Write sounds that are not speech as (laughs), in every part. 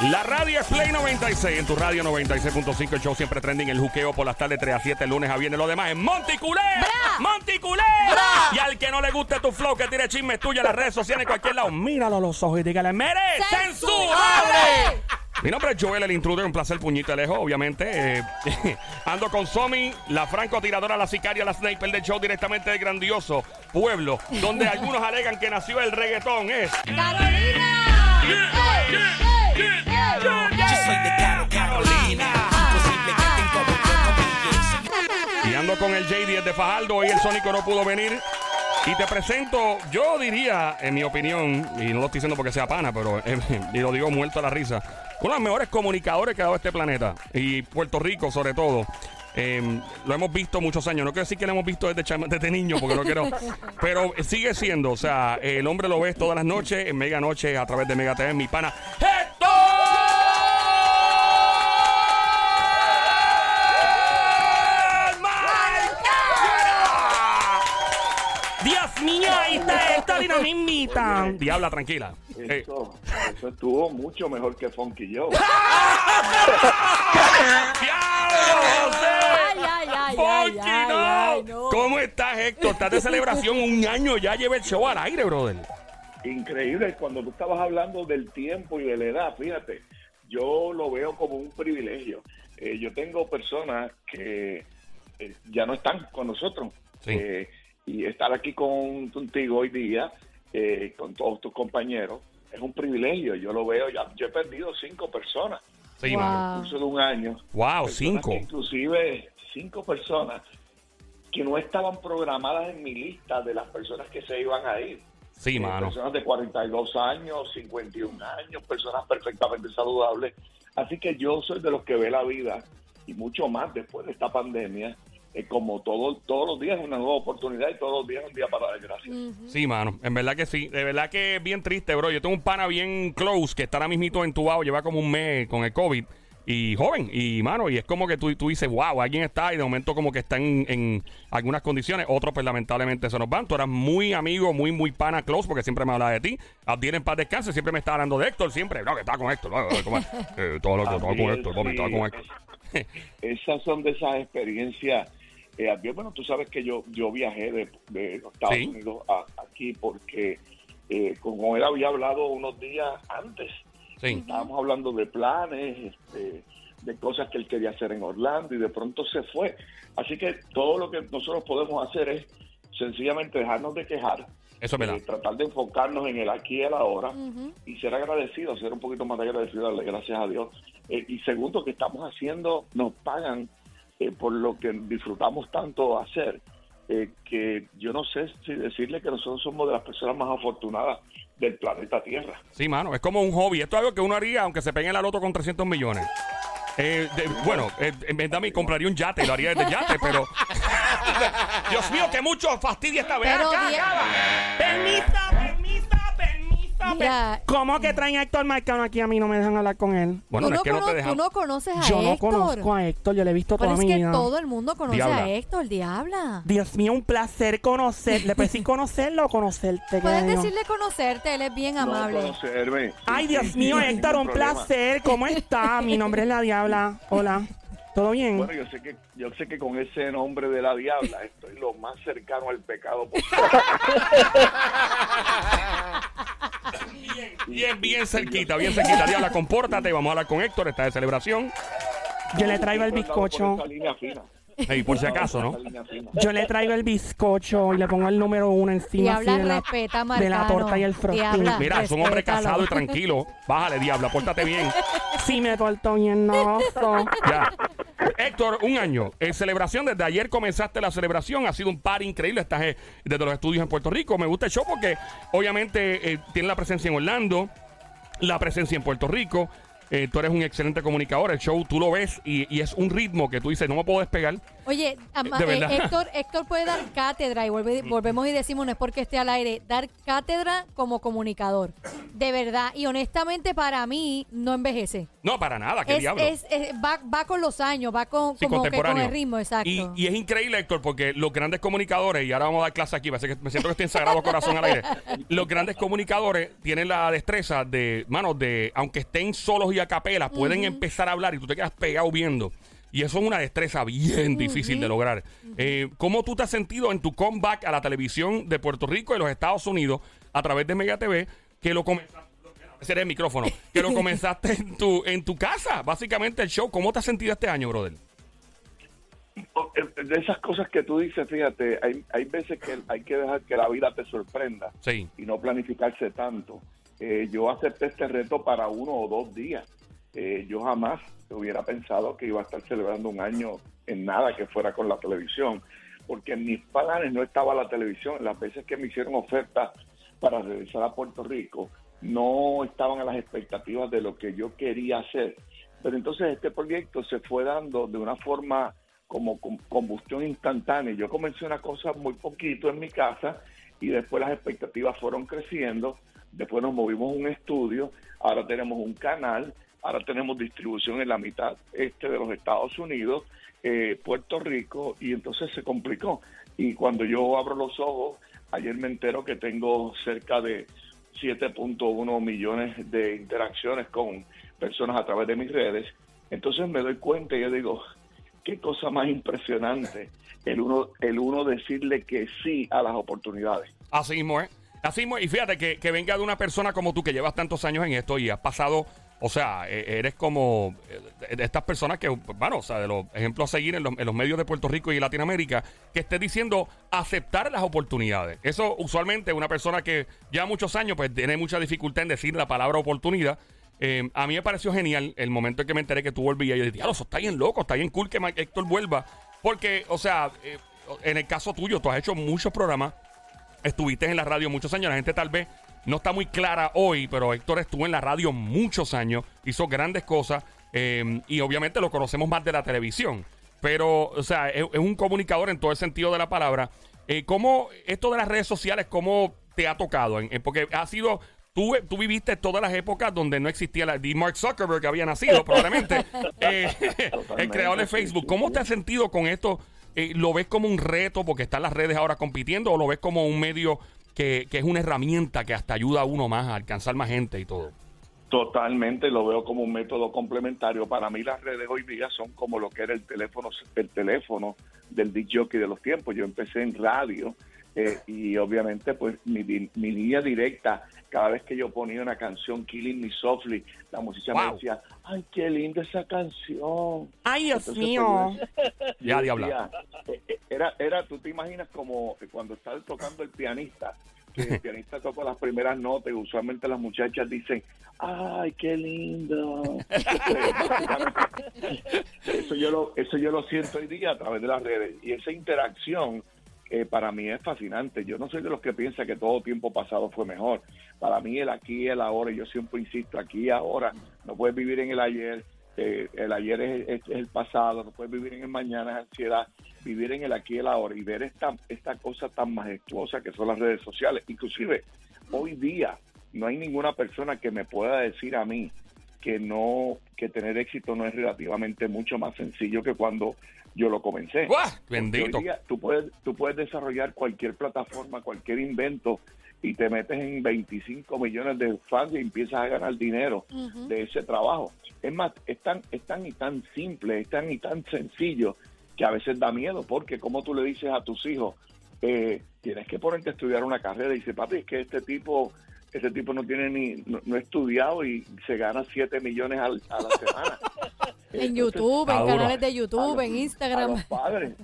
La radio es Play 96. En tu radio 96.5, el show siempre trending. El juqueo por las tardes 3 a 7, lunes a viernes. Lo demás es Monticulé. Monticulé. Y al que no le guste tu flow, que tire chismes tuyos en las redes sociales, en cualquier lado, míralo a los ojos y dígale, ¡Mere! ¡Censurable! Mi nombre es Joel, el intruder, un placer puñito de lejos, obviamente. Eh, (laughs) ando con Somi, la francotiradora, la sicaria, la sniper del show directamente del grandioso pueblo, donde algunos alegan que nació el reggaetón. Es ¡Carolina! Yo soy de Caro Carolina. Imposible que tenga yo no Y ando con el J10 de Fajardo. Hoy el Sónico no pudo venir. Y te presento, yo diría, en mi opinión, y no lo estoy diciendo porque sea pana, pero eh, (laughs) y lo digo muerto a la risa, uno de los mejores comunicadores que ha dado este planeta. Y Puerto Rico, sobre todo. Eh, lo hemos visto muchos años. No quiero decir que lo hemos visto desde, chama- desde niño, porque no quiero. (laughs) pero sigue siendo. O sea, el hombre lo ves todas las noches, en Mega Noche, a través de Mega TV, mi pana. ¡Héctor! Y no me invitan. Diabla, tranquila. Eh, Eso, eso estuvo mucho mejor que Funky Joe. (laughs) ¡Diablo, José! Ay, ay, ay, Funky, ay, ay, no. ay, no. ¿Cómo estás, Héctor? Estás de celebración un año ya lleva el show al aire, brother. Increíble, cuando tú estabas hablando del tiempo y de la edad, fíjate, yo lo veo como un privilegio. Eh, yo tengo personas que eh, ya no están con nosotros. Sí. Eh, y estar aquí con, contigo hoy día, eh, con todos tus compañeros, es un privilegio. Yo lo veo, ya, yo he perdido cinco personas Sí, Wow. en el curso de un año. Wow, Personas cinco. Inclusive cinco personas que no estaban programadas en mi lista de las personas que se iban a ir. Sí, Eh, mano. Personas de 42 años, 51 años, personas perfectamente saludables. Así que yo soy de los que ve la vida y mucho más después de esta pandemia, eh, como todo, todos los días es una nueva oportunidad y todos los días es un día para dar gracias. Sí, mano. En verdad que sí. De verdad que es bien triste, bro. Yo tengo un pana bien close que está ahora mismito entubado, lleva como un mes con el COVID. Y joven, y mano, y es como que tú, tú dices, wow, alguien está y de momento como que está en, en algunas condiciones, otros pues lamentablemente se nos van. Tú eras muy amigo, muy, muy pana close, porque siempre me hablaba de ti. Abdiel en paz descanse, siempre me estaba hablando de Héctor, siempre, no, que estaba con Héctor, no. Eh, todo lo que estaba con Héctor, papi, sí, estaba con Héctor. Esas son de esas experiencias. Eh, bueno, tú sabes que yo yo viajé de, de Estados Sí. Unidos a, aquí porque eh, como él había hablado unos días antes, Sí. estábamos hablando de planes, este, de cosas que él quería hacer en Orlando y de pronto se fue. Así que todo lo que nosotros podemos hacer es sencillamente dejarnos de quejar, Eso eh, tratar de enfocarnos en el aquí y el ahora y ser agradecidos, ser un poquito más agradecidos, darle gracias a Dios. Eh, y segundo, que estamos haciendo, nos pagan eh, por lo que disfrutamos tanto hacer, eh, que yo no sé si decirle que nosotros somos de las personas más afortunadas del planeta Tierra. Sí, mano, es como un hobby. Esto es algo que uno haría aunque se pegue en la loto con 300 millones. Eh, de- bueno, eh, en verdad me compraría un yate, lo haría desde yate, pero... (laughs) Dios mío, que mucho fastidia esta vez. Pero acá, acá. Permisa, permisa, permisa. Mira. ¿Cómo que traen a Héctor Marcano aquí? A mí no me dejan hablar con él. Bueno, tú, no no es que no te cono- dejan. tú no conoces a Yo no Héctor. conozco a Héctor, yo le he visto Pero toda es mi que vida. todo el mundo conoce Diabla. a Héctor, diabla. Dios mío, un placer conocerle. Puedes decir conocerlo o conocerte. Puedes decirle conocerte, él es bien amable. No conocerme. Ay, Dios mío, Héctor, un problema. placer. ¿Cómo está? Mi nombre es La Diabla. Hola. ¿Todo bien? Bueno, yo sé que yo sé que con ese nombre de la diabla estoy lo más cercano al pecado posible. (laughs) Bien, bien cerquita, bien cerquita. Diabla, compórtate. Vamos a hablar con Héctor. Está de celebración. Yo le traigo el bizcocho. esa línea fina. Ey, por si acaso, ¿no? Yo le traigo el bizcocho y le pongo el número uno encima así de la, respeta de la torta y el frosting. Diabla. Mira, es un hombre casado y tranquilo. Bájale, Diabla, pórtate bien. Sí, me porto bien, no. Ya. Héctor, un año. En celebración, desde ayer comenzaste la celebración. Ha sido un par increíble. Estás eh, desde los estudios en Puerto Rico. Me gusta el show porque, obviamente, eh, tiene la presencia en Orlando, la presencia en Puerto Rico. Eh, tú eres un excelente comunicador. El show tú lo ves y es un ritmo que tú dices, no me puedo despegar. Oye, ama- eh. Héctor, Héctor puede dar cátedra y volve- volvemos y decimos, no es porque esté al aire, dar cátedra como comunicador. De verdad. Y honestamente para mí no envejece. No, para nada, qué Es, diablo. es- es- va, va con los años, va con, Sí, como que con el ritmo, exacto. Y, y es increíble, Héctor, porque los grandes comunicadores, y ahora vamos a dar clase aquí, parece que me siento que estoy en Sagrado Corazón al aire. (laughs) Los grandes comunicadores tienen la destreza de, mano, de, aunque estén solos y a capela, pueden empezar a hablar y tú te quedas pegado viendo. Y eso es una destreza bien difícil de lograr. Eh, ¿Cómo tú te has sentido en tu comeback a la televisión de Puerto Rico y los Estados Unidos a través de Mega TV, que lo comenzaste? Ese era el micrófono. Que lo comenzaste en tu, en tu casa, básicamente el show. ¿Cómo te has sentido este año, brother? O- eh, De esas cosas que tú dices, fíjate, hay, hay veces que hay que dejar que la vida te sorprenda Sí. y no planificarse tanto. Eh, yo acepté este reto para uno o dos días. Eh, yo jamás hubiera pensado que iba a estar celebrando un año en nada que fuera con la televisión, porque en mis planes no estaba la televisión. Las veces que me hicieron ofertas para regresar a Puerto Rico, no estaban a las expectativas de lo que yo quería hacer. Pero entonces este proyecto se fue dando de una forma como com- combustión instantánea. Yo comencé una cosa muy poquito en mi casa y después las expectativas fueron creciendo. Después nos movimos a un estudio, ahora tenemos un canal, ahora tenemos distribución en la mitad este de los Estados Unidos, eh, Puerto Rico, y entonces se complicó. Y cuando yo abro los ojos, ayer me entero que tengo cerca de 7.1 millones de interacciones con personas a través de mis redes. Entonces me doy cuenta y yo digo, qué cosa más impresionante el uno, el uno decirle que sí a las oportunidades. Así mismo es. Así mismo. Y fíjate que, que venga de una persona como tú que llevas tantos años en esto y has pasado, o sea, eh, eres como eh, estas personas que, bueno, o sea, de los ejemplos a seguir en los, medios de Puerto Rico y Latinoamérica, que esté diciendo aceptar las oportunidades. Eso usualmente una persona que lleva muchos años, pues tiene mucha dificultad en decir la palabra oportunidad. Eh, a mí me pareció genial el momento en que me enteré que tú volvías. Y yo dije, eso está bien loco, está bien cool que Héctor vuelva. Porque, o sea, eh, en el caso tuyo, tú has hecho muchos programas estuviste en la radio muchos años. La gente tal vez no está muy clara hoy, pero Héctor estuvo en la radio muchos años, hizo grandes cosas eh, y obviamente lo conocemos más de la televisión. Pero, o sea, es, es un comunicador en todo el sentido de la palabra. Eh, ¿Cómo esto de las redes sociales, cómo te ha tocado? En- en- porque ha sido... Tú, tú viviste todas las épocas donde no existía la de Mark Zuckerberg que había nacido, probablemente. (laughs) Eh, el creador de Facebook. ¿Cómo te has sentido con esto? Eh, ¿Lo ves como un reto porque están las redes ahora compitiendo o lo ves como un medio que, es una herramienta que hasta ayuda a uno más a alcanzar más gente y todo? Totalmente lo veo como un método complementario. Para mí las redes hoy día son como lo que era el teléfono, el teléfono del disc jockey de los tiempos. Yo empecé en radio eh, y obviamente pues mi, mi línea directa, cada vez que yo ponía una canción Killing Me Softly, la música me decía, ay, qué linda esa canción. Ay, Dios Entonces, mío. pues, (laughs) Ya, diabla. eh, eh, Era, era, tú te imaginas como cuando está tocando el pianista, que el (laughs) pianista toca las primeras notas y usualmente las muchachas dicen, ay, qué lindo. (laughs) eso, yo lo, eso yo lo siento hoy día a través de las redes. Y esa interacción eh, para mí es fascinante. Yo no soy de los que piensa que todo tiempo pasado fue mejor. Para mí el aquí y el ahora, y yo siempre insisto, aquí y ahora, no puedes vivir en el ayer, eh, el ayer es, es- el pasado, no puedes vivir en el mañana, es ansiedad, vivir en el aquí y el ahora y ver esta, esta cosa tan majestuosa que son las redes sociales. Inclusive, hoy día no hay ninguna persona que me pueda decir a mí que no, que tener éxito no es relativamente mucho más sencillo que cuando yo lo comencé. Porque Bendito. hoy día tú puedes, tú puedes desarrollar cualquier plataforma, cualquier invento y te metes en 25 millones de fans y empiezas a ganar dinero de ese trabajo. Es más, es tan, es tan y tan simple, es tan y tan sencillo que a veces da miedo porque como tú le dices a tus hijos, eh, tienes que ponerte a estudiar una carrera y dice, papi, es que este tipo este tipo no tiene ni no, no ha estudiado y se gana 7 millones al- a la semana. (laughs) En Entonces, YouTube, en duro. canales de a YouTube, los- en a Instagram. los padres.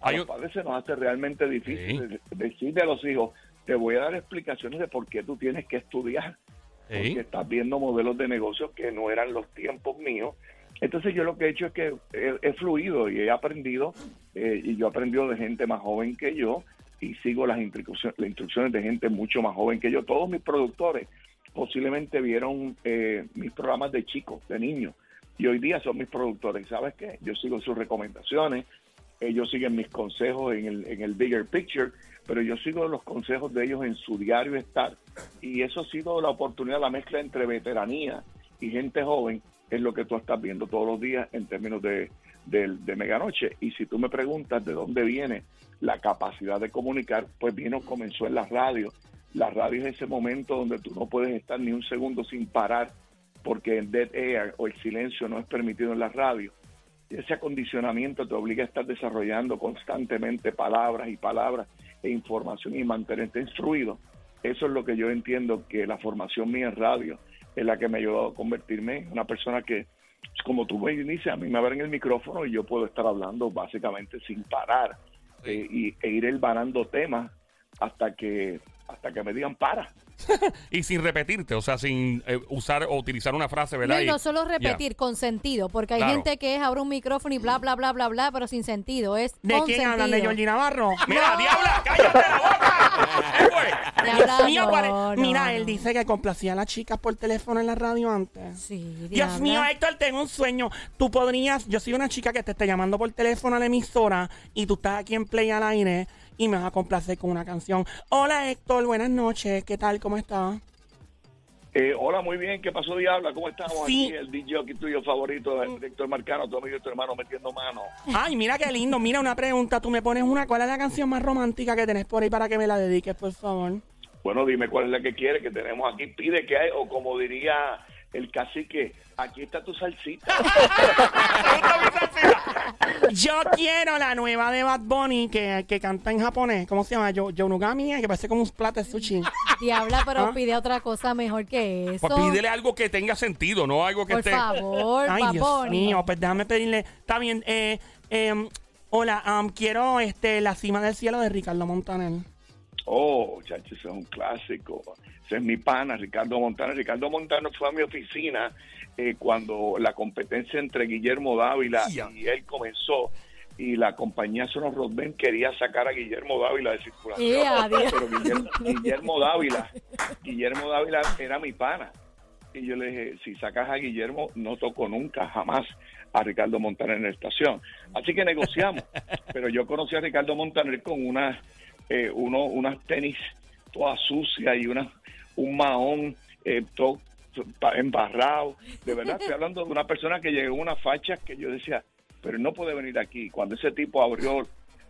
A los padres se nos hace realmente difícil Sí. decirle a los hijos, te voy a dar explicaciones de por qué tú tienes que estudiar, Sí. porque estás viendo modelos de negocio que no eran los tiempos míos. Entonces yo lo que he hecho es que he, he fluido y he aprendido, eh, y yo he aprendido de gente más joven que yo, y sigo las instrucciones, las instrucciones de gente mucho más joven que yo. Todos mis productores posiblemente vieron eh, mis programas de chicos, de niños, y hoy día son mis productores. ¿Sabes qué? Yo sigo sus recomendaciones. ellos siguen mis consejos en el, en el bigger picture, pero yo sigo los consejos de ellos en su diario estar. Y eso ha sido la oportunidad, la mezcla entre veteranía y gente joven, es lo que tú estás viendo todos los días en términos de, de, de Meganoche. Y si tú me preguntas de dónde viene la capacidad de comunicar, pues vino, comenzó en la radio. La radio es ese momento donde tú no puedes estar ni un segundo sin parar, porque el dead air o el silencio no es permitido en la radio. Ese acondicionamiento te obliga a estar desarrollando constantemente palabras y palabras e información y mantenerte instruido. Eso es lo que yo entiendo que la formación mía en radio es la que me ha ayudado a convertirme en una persona que, como tú me dices, a mí me abren el micrófono y yo puedo estar hablando básicamente sin parar eh, y, e ir elbanando temas hasta que hasta que me digan para. (laughs) y sin repetirte, o sea, sin eh, usar o utilizar una frase, ¿verdad? No, y no solo repetir, con sentido, porque hay Claro. gente que es abre un micrófono y bla, bla, bla, bla, bla, pero sin sentido. Es ¿De con quién hablan? ¿De sentido. Georgie Navarro? Mira, diabla, cállate la boca. Dios mío, no, pare- no, Mira, no. él dice que complacía a las chicas por teléfono en la radio antes. Sí, Dios mío, Héctor, tengo un sueño. Tú podrías, yo soy una chica que te está llamando por teléfono a la emisora y tú estás aquí en Play al aire y me vas a complacer con una canción. Hola Héctor, buenas noches, ¿qué tal? ¿Cómo estás? Eh, hola, muy bien. ¿Qué pasó, Diabla? ¿Cómo estamos Sí. aquí? El DJ aquí tuyo favorito, el director Marcano, tu amigo y tu hermano metiendo mano. Ay, mira qué lindo. Mira una pregunta. Tú me pones una. ¿Cuál es la canción más romántica que tenés por ahí para que me la dediques, por favor? Bueno, dime cuál es la que quieres que tenemos aquí. Pide que hay, o como diría el cacique, aquí está tu salsita. (laughs) Yo quiero la nueva de Bad Bunny que, que canta en japonés. ¿Cómo se llama? Yo, Yonugami, que parece como un plato de sushi. Diabla, pero ¿Ah? pide otra cosa mejor que eso. Pues pídele algo que tenga sentido, no algo que Por esté. favor, Ay, Dios mío, pues déjame pedirle. Está bien, eh, eh, hola, um, quiero este La cima del cielo de Ricardo Montaner. Oh, chacho, ese es un clásico. Ese es mi pana, Ricardo Montano. Ricardo Montano fue a mi oficina eh, cuando la competencia entre Guillermo Dávila Ya. y él comenzó. Y la compañía Sonos Rodben quería sacar a Guillermo Dávila de circulación. Adiós. Pero Guillermo, Guillermo Dávila, Guillermo Dávila era mi pana. Y yo le dije, si sacas a Guillermo, no toco nunca, jamás a Ricardo Montaner en la estación. Así que negociamos. Pero yo conocí a Ricardo Montaner con unas, eh, uno, unas tenis todas sucias y una, un mahón eh, todo embarrado. De verdad, estoy hablando de una persona que llegó a una facha que yo decía, pero él no puede venir aquí. Cuando ese tipo abrió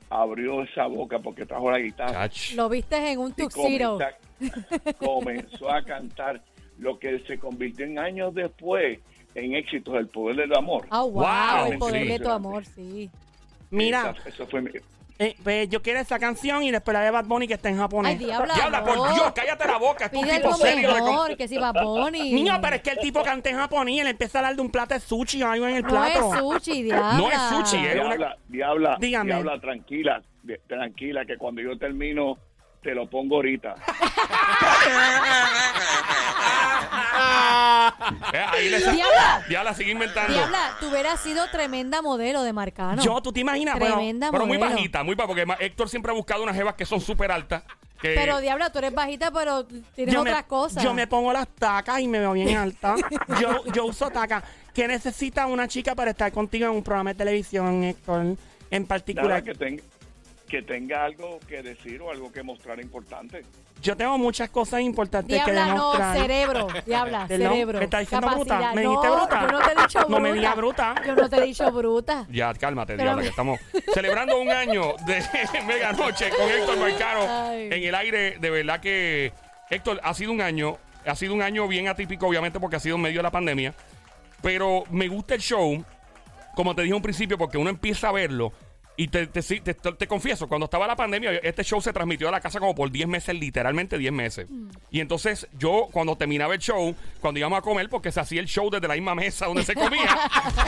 abrió esa boca porque trajo la guitarra. Lo viste en un tuxedo. (laughs) comenzó, a cantar lo que se convirtió en años después en éxitos del poder del amor. Ah, wow, Wow, el poder sí. de tu amor, sí. Mira, Esa- eso fue mi- eh, pues, yo quiero esa canción y después la de Bad Bunny que está en Ay, japonés. diabla. Diabla, no. por Dios, cállate la boca. Es un Pide tipo algo serio de com- mejor, que si Bad Bunny. (laughs) Niño, pero es que el tipo canta en japonés y él empieza a hablar de un plato de sushi o algo en el No plato. es sushi, diabla. No es sushi, eh. Una- Diabla, diabla, Dígame. diabla, tranquila, di- tranquila, que cuando yo termino te lo pongo ahorita. (laughs) (laughs) Eh, ahí le sa- Diabla. Diabla, sigue inventando. Diabla, tú hubieras sido tremenda modelo de Marcano. Yo, tú te imaginas, Bueno, Tremenda Pero muy modelo. bajita, muy baja, porque ma- Héctor siempre ha buscado unas jevas que son súper altas. Que Pero Diabla, tú eres bajita, pero tienes yo otras me, cosas. yo me pongo las tacas y me veo bien alta. (laughs) yo, yo uso tacas. ¿Qué necesita una chica para estar contigo en un programa de televisión, Héctor? En Nada, particular. que, tenga que tenga algo que decir o algo que mostrar importante. Yo tengo muchas cosas importantes que Diabla, no, demostrar. cerebro. Diabla, Perdón, cerebro. ¿me estás diciendo capacidad. bruta? ¿Me no, dijiste bruta? Yo no te he dicho bruta. No me digas bruta. Yo no te he dicho bruta. Ya, cálmate, Pero Diabla, me- que estamos celebrando un año de (laughs) Mega Noche con Héctor Marcano Ay. en el aire. De verdad que, Héctor, ha sido un año, ha sido un año bien atípico, obviamente, porque ha sido en medio de la pandemia. Pero me gusta el show, como te dije un principio, porque uno empieza a verlo. Y te, te, confieso, cuando estaba la pandemia, este show se transmitió a la casa como por 10 meses, literalmente 10 meses. Y entonces yo, cuando terminaba el show, cuando íbamos a comer, porque se hacía el show desde la misma mesa donde se comía,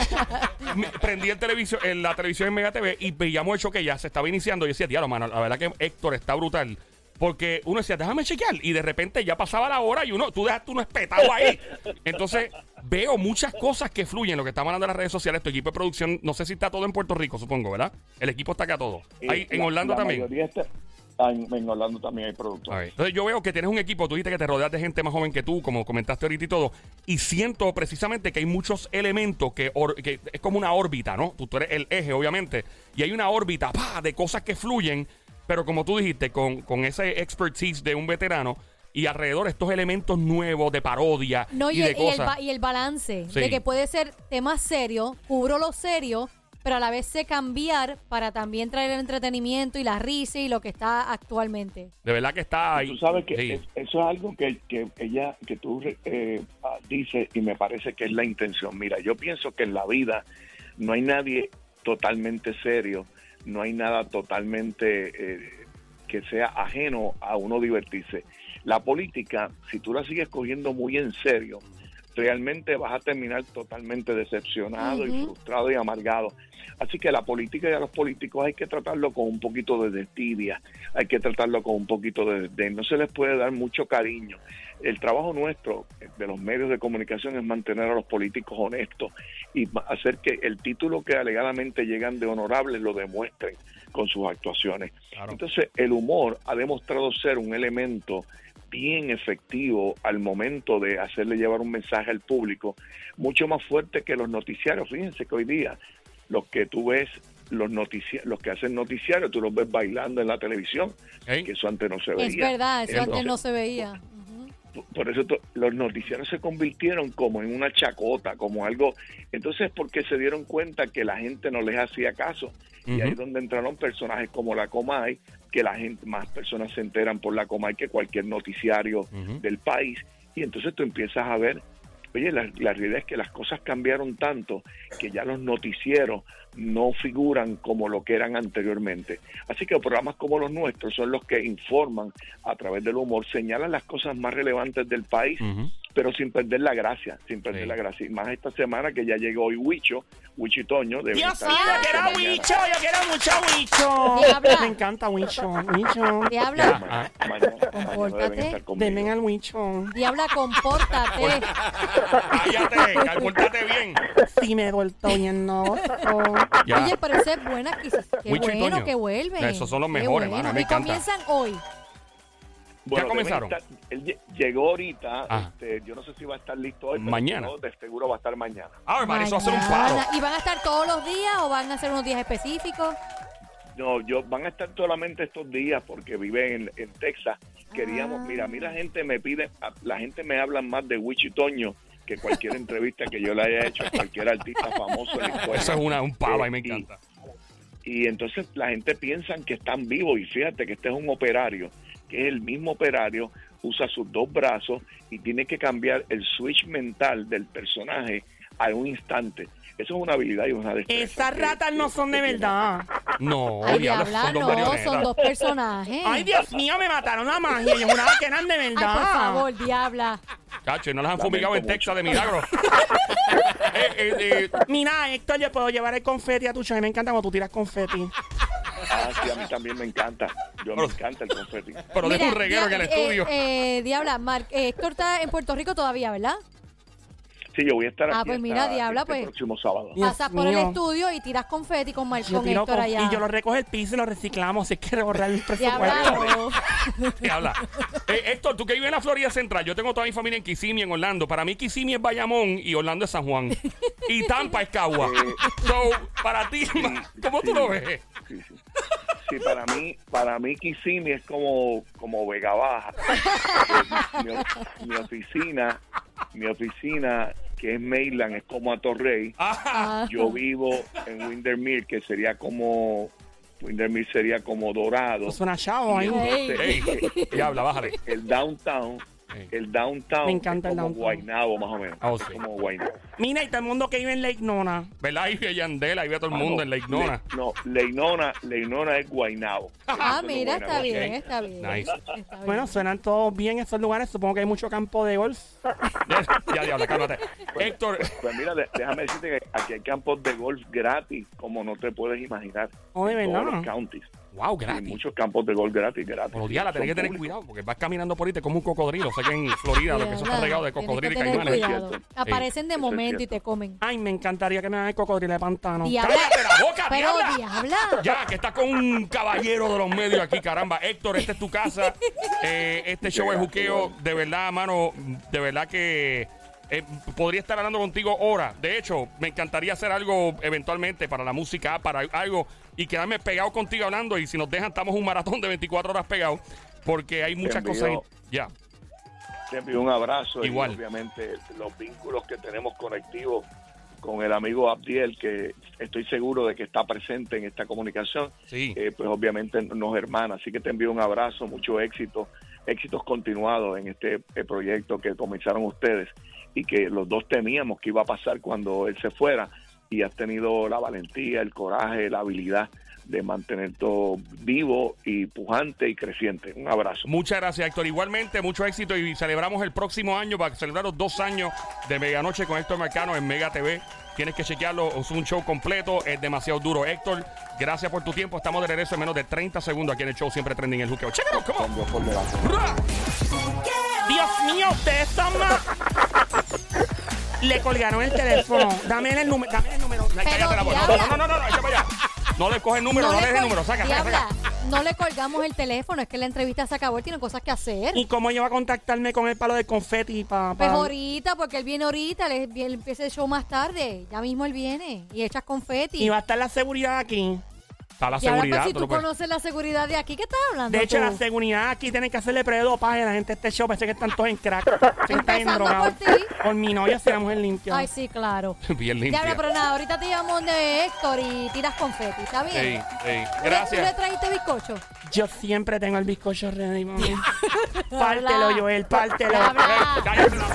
(laughs) me- prendí el televisor, en la televisión en Mega TV y veíamos el show que ya se estaba iniciando. Y yo decía, diablo, mano, la verdad que Héctor está brutal. Porque uno decía, déjame chequear. Y de repente ya pasaba la hora y uno, tú dejaste uno espetado ahí. Entonces, veo muchas cosas que fluyen. Lo que estamos hablando en las redes sociales, tu equipo de producción, no sé si está todo en Puerto Rico, supongo, ¿verdad? El equipo está acá todo. Ahí, en la- Orlando la también. está- En, en Orlando también hay productos. Ok. Entonces yo veo que tienes un equipo, tú dijiste que te rodeas de gente más joven que tú, como comentaste ahorita y todo, y siento precisamente que hay muchos elementos que, or- que es como una órbita, ¿no? Tú, tú eres el eje, obviamente, y hay una órbita ¡pah! de cosas que fluyen, pero como tú dijiste, con, con ese expertise de un veterano y alrededor estos elementos nuevos de parodia No, y, y, de el, y el cosas. ba- y el balance Sí. de que puede ser tema serio, cubro lo serio, pero a la vez sé cambiar para también traer el entretenimiento y la risa y lo que está actualmente. De verdad que está ahí. Tú sabes que Sí. es- eso es algo que, que ella, que tú eh, ah, dices y me parece que es la intención. Mira, yo pienso que en la vida no hay nadie totalmente serio, no hay nada totalmente eh, que sea ajeno a uno divertirse. La política, si tú la sigues cogiendo muy en serio, realmente vas a terminar totalmente decepcionado y frustrado y amargado. Así que la política y a los políticos hay que tratarlo con un poquito de destidia, hay que tratarlo con un poquito de, de no se les puede dar mucho cariño. El trabajo nuestro de los medios de comunicación es mantener a los políticos honestos y hacer que el título que alegadamente llegan de honorables lo demuestren con sus actuaciones. Claro. Entonces, el humor ha demostrado ser un elemento bien efectivo al momento de hacerle llevar un mensaje al público, mucho más fuerte que los noticiarios. Fíjense que hoy día los que tú ves, los los que hacen noticiarios, tú los ves bailando en la televisión, que eso antes no se veía. Es verdad, eso Entonces, antes no se veía. Por eso los noticiarios se convirtieron como en una chacota, como algo. Entonces, porque se dieron cuenta que la gente no les hacía caso. Y ahí es donde entraron personajes como la Comay, que la gente, más personas se enteran por la Comay que cualquier noticiario del país. Y entonces tú empiezas a ver, oye, la, realidad es que las cosas cambiaron tanto que ya los noticieros no figuran como lo que eran anteriormente. Así que programas como los nuestros son los que informan a través del humor, señalan las cosas más relevantes del país. Pero sin perder la gracia, sin perder Sí. la gracia. Y más esta semana que ya llegó hoy Huicho, Huicho y Toño. deben Dios mío, yo quiero. Wicho, yo quiero mucho. Diabla. Me encanta Wicho, Wicho. Diabla, Ma- mañana- mañana Compórtate. deben al Wicho. diabla, compórtate. Cállate, compórtate bien. Sí, me he vuelto bien. Ya. Oye, pero ese es buena, qué Huicho y bueno que vuelven. Esos son los Qué mejores, bueno. mano, me Y encanta. comienzan hoy. Bueno, deben comenzaron? estar- él lle- llegó ahorita, Ajá. este, yo no sé si va a estar listo hoy, pero Mañana. no, de seguro va a estar mañana. A ver, man, eso va a ser un paro. ¿Y van a estar todos los días o van a ser unos días específicos? No, yo van a estar solamente estos días porque viven en, en Texas. Queríamos, Ah. mira, a mí la gente me pide, a- la gente me habla más de Wichi Toño que cualquier (laughs) entrevista que yo le haya hecho a cualquier artista famoso en la. Eso es una, un palo, a mí me Eh, y- encanta. Y entonces la gente piensa que están vivos y fíjate que este es un operario, que es el mismo operario, usa sus dos brazos y tiene que cambiar el switch mental del personaje a un instante. Eso es una habilidad y una destreza. Esas ratas no son de verdad. No, Ay, diablo, diabla, son dos no, marionetas. son dos personajes. Ay, Dios mío, me mataron la magia. Yo juraba que eran de Ay, verdad. por favor, diabla. Cacho, y no las han fumigado en mucho. Texas de milagro. (laughs) Eh, eh, eh, Mira, Héctor, yo puedo llevar el confeti a tu show. Me encanta cuando tú tiras confeti. Ah, sí, a mí también me encanta. Yo me encanta el confeti. pero deja un reguero en el eh, estudio. eh, Diabla, Mar- eh, Héctor está en Puerto Rico todavía, ¿verdad? Sí, yo voy a estar Ah, aquí pues mira, diabla, este pues. próximo sábado. Dios Pasas por el estudio y tiras confeti con, Mar- con Héctor con- allá. y yo lo recojo el piso y lo reciclamos. Si es que borrar el presupuesto. Diabla. (laughs) Eh, Héctor, tú que vives en la Florida Central, yo tengo toda mi familia en Kissimmee, en Orlando. Para mí Kissimmee es Bayamón y Orlando es San Juan. Y Tampa es Cagua. (laughs) So, para ti, ¿cómo tú sí. lo ves? Sí, sí. Sí, para mí, para mí Kissimmee es como, como Vega Baja. (laughs) Eh, mi, mi oficina, mi oficina, que es Maryland, es como a Torrey. Ajá. Yo vivo en Windermere, que sería como, Windermere sería como Dorado. Es una chavo ahí. Entonces, Ey, diabla, bájale. el downtown. El downtown Me encanta es el como downtown. Guaynabo más o menos. Oh, sí. Como Guaynabo. Mira, y todo el mundo que vive en Lake Nona. ¿Verdad? Ahí ve Yandel, ahí ve a todo el mundo en Lake Nona. Le- no, Leinona, Leinona es Guaynabo. Ah, es mira, Guaynabo. está bien, está bien. Nice. Está bien. Bueno, suenan todos bien esos lugares. Supongo que hay mucho campo de golf. Ya, diabla, cálmate. Héctor, Pues mira, de- déjame decirte que aquí hay campos de golf gratis, como no te puedes imaginar. Oh, de en todos verdad. los counties. Wow, y gratis. muchos campos de gol gratis, gratis. Por día la tenés que Son tener públicos. cuidado porque vas caminando por ahí te como un cocodrilo. Sé que en Florida lo que eso está regado de cocodrilo y caimanes. Aparecen de Eso momento y te comen. Ay, me encantaría que me hagan el cocodrilo de pantano. Diabla. ¡Cállate la boca, Pero diabla! diabla. Ya, que estás con un caballero de los medios aquí, caramba. Héctor, esta es tu casa. (laughs) Eh, este show es juqueo. De verdad, mano, de verdad que eh, podría estar hablando contigo horas. De hecho, me encantaría hacer algo eventualmente para la música, para algo, y quedarme pegado contigo hablando. Y si nos dejan, estamos un maratón de 24 horas pegados, porque hay muchas envío- cosas. Ya. Te envío un abrazo Igual. y obviamente los vínculos que tenemos conectivos con el amigo Abdiel, que estoy seguro de que está presente en esta comunicación, Sí. eh, pues obviamente nos hermana. Así que te envío un abrazo, mucho éxito, éxitos continuados en este eh, proyecto que comenzaron ustedes y que los dos temíamos que iba a pasar cuando él se fuera y has tenido la valentía, el coraje, la habilidad de mantener todo vivo y pujante y creciente. Un abrazo. Muchas gracias, Héctor. Igualmente, mucho éxito y celebramos el próximo año para celebrar los dos años de Meganoche con Héctor Marcano en Mega TV. Tienes que chequearlo, es un show completo, es demasiado duro. Héctor, gracias por tu tiempo. Estamos de regreso en menos de 30 segundos aquí en el show Siempre Trending el Juqueo. On. Con Dios mío, ustedes son más. (laughs) Le colgaron el teléfono. Dame el número. Dame el número. Ay, cállate la boca. diabla. No, no, no, no, no, echa para allá. No le coge el número, no, le des el col- número. Saca, saca, Diabla, saca. no le colgamos el teléfono, es que la entrevista se acabó, él tiene cosas que hacer. ¿Y cómo yo voy a contactarme con el palo de confeti para Pues ahorita, porque él viene ahorita, él, él empieza el show más tarde, ya mismo él viene y echas confeti. Y va a estar la seguridad aquí. Está la Y ahora, pues, seguridad. si tú tú lo puedes- conoces la seguridad de aquí, ¿qué estás hablando De hecho, tú? la seguridad aquí tienen que hacerle predopaje a la gente de este show. Pensé que están todos en crack. (laughs) Están Empezando endrogados. por ti. Por mi novia se la mujer limpia. Ay, sí, claro. (laughs) Bien limpia. Diabla, pero nada, ahorita te llamo de Héctor y tiras confeti, ¿está bien? Sí, sí. ¿Tú le- ¿Tú le Gracias. trajiste bizcocho? Yo siempre tengo el bizcocho ready, mami. (laughs) Pártelo, Joel, pártelo. Habla. Cállate la-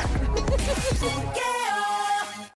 Yeah.